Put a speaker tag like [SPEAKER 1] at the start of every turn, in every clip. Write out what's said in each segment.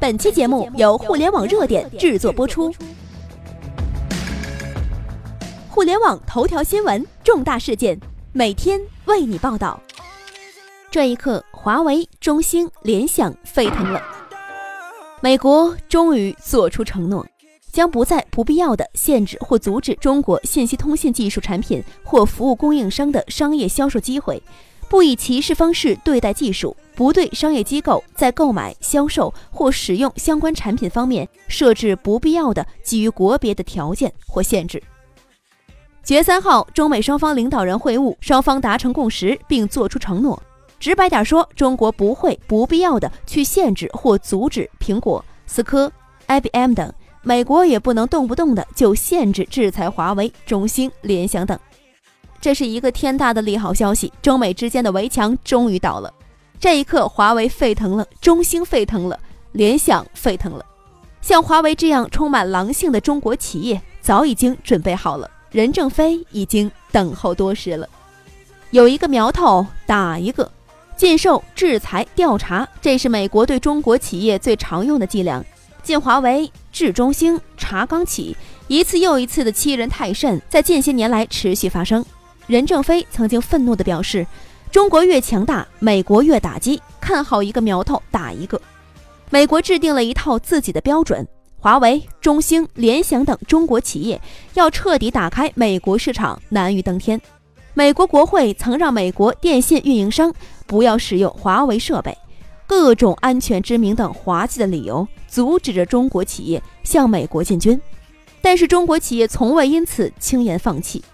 [SPEAKER 1] 本期节目由互联网热点制作播出。互联网头条新闻，重大事件，每天为你报道。这一刻，华为、中兴、联想沸腾了。美国终于做出承诺，将不再不必要的限制或阻止中国信息通信技术产品或服务供应商的商业销售机会。不以歧视方式对待技术，不对商业机构在购买、销售或使用相关产品方面设置不必要的基于国别的条件或限制。九月三号，中美双方领导人会晤，双方达成共识并作出承诺。直白点说，中国不会不必要的去限制或阻止苹果、思科、IBM 等，美国也不能动不动的就限制制裁华为、中兴、联想等。这是一个天大的利好消息，中美之间的围墙终于倒了。这一刻，华为沸腾了，中兴沸腾了，联想沸腾了。像华为这样充满狼性的中国企业，早已经准备好了。任正非已经等候多时了。有一个苗头打一个，禁售、制裁、调查，这是美国对中国企业最常用的伎俩。禁华为、制中兴、查钢企，一次又一次的欺人太甚，在近些年来持续发生。任正非曾经愤怒地表示：“中国越强大，美国越打击。看好一个苗头，打一个。”美国制定了一套自己的标准，华为、中兴、联想等中国企业要彻底打开美国市场，难于登天。美国国会曾让美国电信运营商不要使用华为设备，各种安全之名等滑稽的理由，阻止着中国企业向美国进军。但是中国企业从未因此轻言放弃。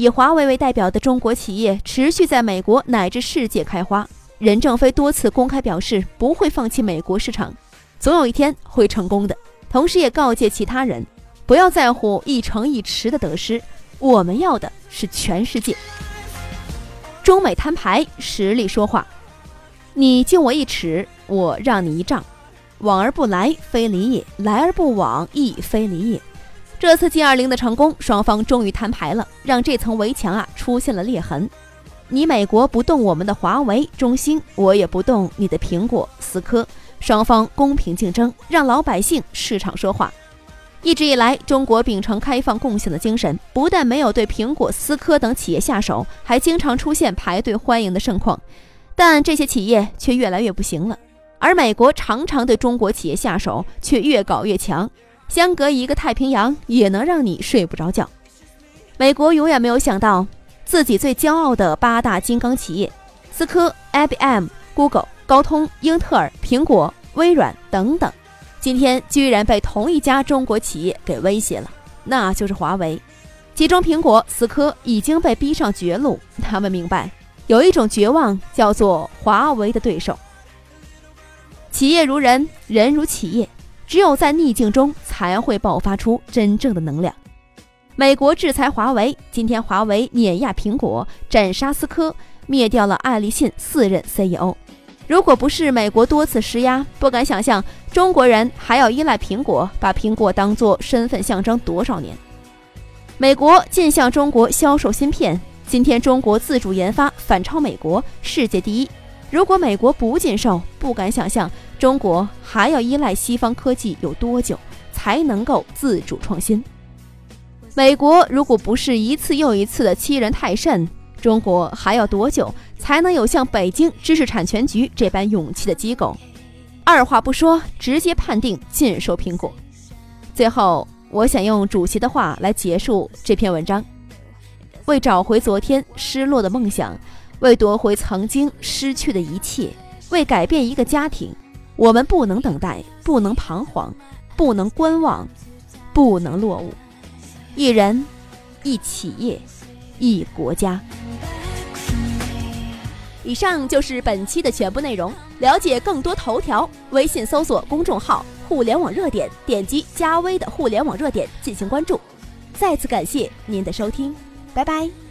[SPEAKER 1] 以华为为代表的中国企业持续在美国乃至世界开花。任正非多次公开表示不会放弃美国市场，总有一天会成功的。同时也告诫其他人，不要在乎一城一池的得失，我们要的是全世界。中美摊牌，实力说话。你敬我一尺，我让你一丈。往而不来，非礼也；来而不往，亦非礼也。这次 G 二零的成功，双方终于摊牌了，让这层围墙啊出现了裂痕。你美国不动我们的华为、中兴，我也不动你的苹果、思科。双方公平竞争，让老百姓市场说话。一直以来，中国秉承开放共享的精神，不但没有对苹果、思科等企业下手，还经常出现排队欢迎的盛况。但这些企业却越来越不行了，而美国常常对中国企业下手，却越搞越强。相隔一个太平洋也能让你睡不着觉。美国永远没有想到，自己最骄傲的八大金刚企业——思科、IBM、Google、高通、英特尔、苹果、微软等等，今天居然被同一家中国企业给威胁了，那就是华为。其中，苹果、思科已经被逼上绝路。他们明白，有一种绝望叫做华为的对手。企业如人，人如企业。只有在逆境中才会爆发出真正的能量。美国制裁华为，今天华为碾压苹果，斩杀思科，灭掉了爱立信四任 CEO。如果不是美国多次施压，不敢想象中国人还要依赖苹果，把苹果当作身份象征多少年。美国禁向中国销售芯片，今天中国自主研发反超美国，世界第一。如果美国不禁售，不敢想象中国还要依赖西方科技有多久才能够自主创新。美国如果不是一次又一次的欺人太甚，中国还要多久才能有像北京知识产权局这般勇气的机构？二话不说，直接判定禁售苹果。最后，我想用主席的话来结束这篇文章：为找回昨天失落的梦想。为夺回曾经失去的一切，为改变一个家庭，我们不能等待，不能彷徨，不能观望，不能落伍。一人，一企业，一国家。以上就是本期的全部内容。了解更多头条，微信搜索公众号“互联网热点”，点击加微的“互联网热点”进行关注。再次感谢您的收听，拜拜。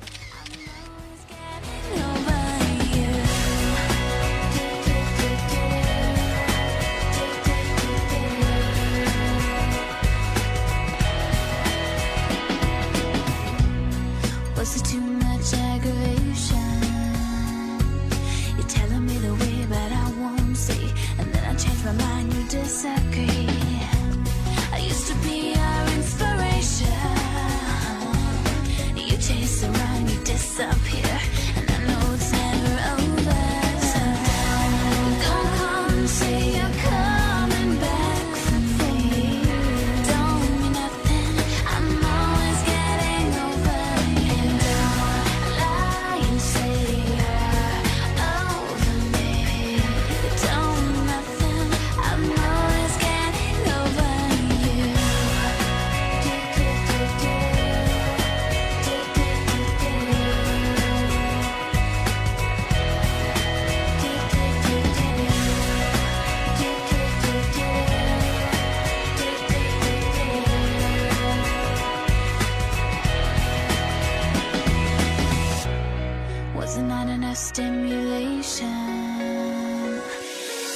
[SPEAKER 1] consolation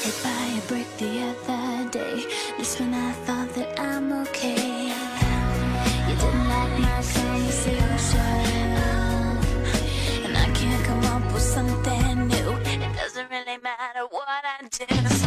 [SPEAKER 2] Hit by a brick the other day Just when I thought that I'm okay. You didn't And I can't come up with something new. It doesn't really matter what I do.